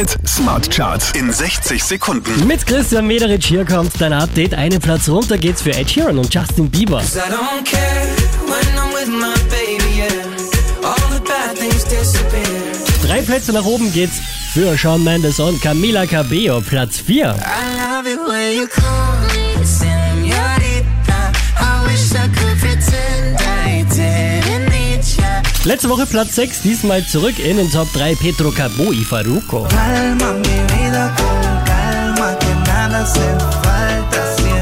Hit Smart Charts in 60 Sekunden. Mit Christian Mederich hier kommt dein Update. Einen Platz runter geht's für Ed Sheeran und Justin Bieber. Drei Plätze nach oben geht's für Shawn Mendes und Camila Cabello. Platz 4. I love it when you call me Letzte Woche Platz 6, diesmal zurück in den Top 3 Petro Cabo y Faruco.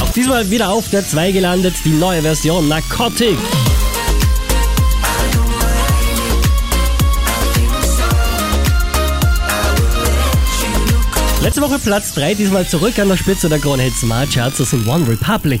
Auch diesmal wieder auf der 2 gelandet, die neue Version Narcotic. Letzte Woche Platz 3, diesmal zurück an der Spitze der Krone Smart Charts, das sind One Republic.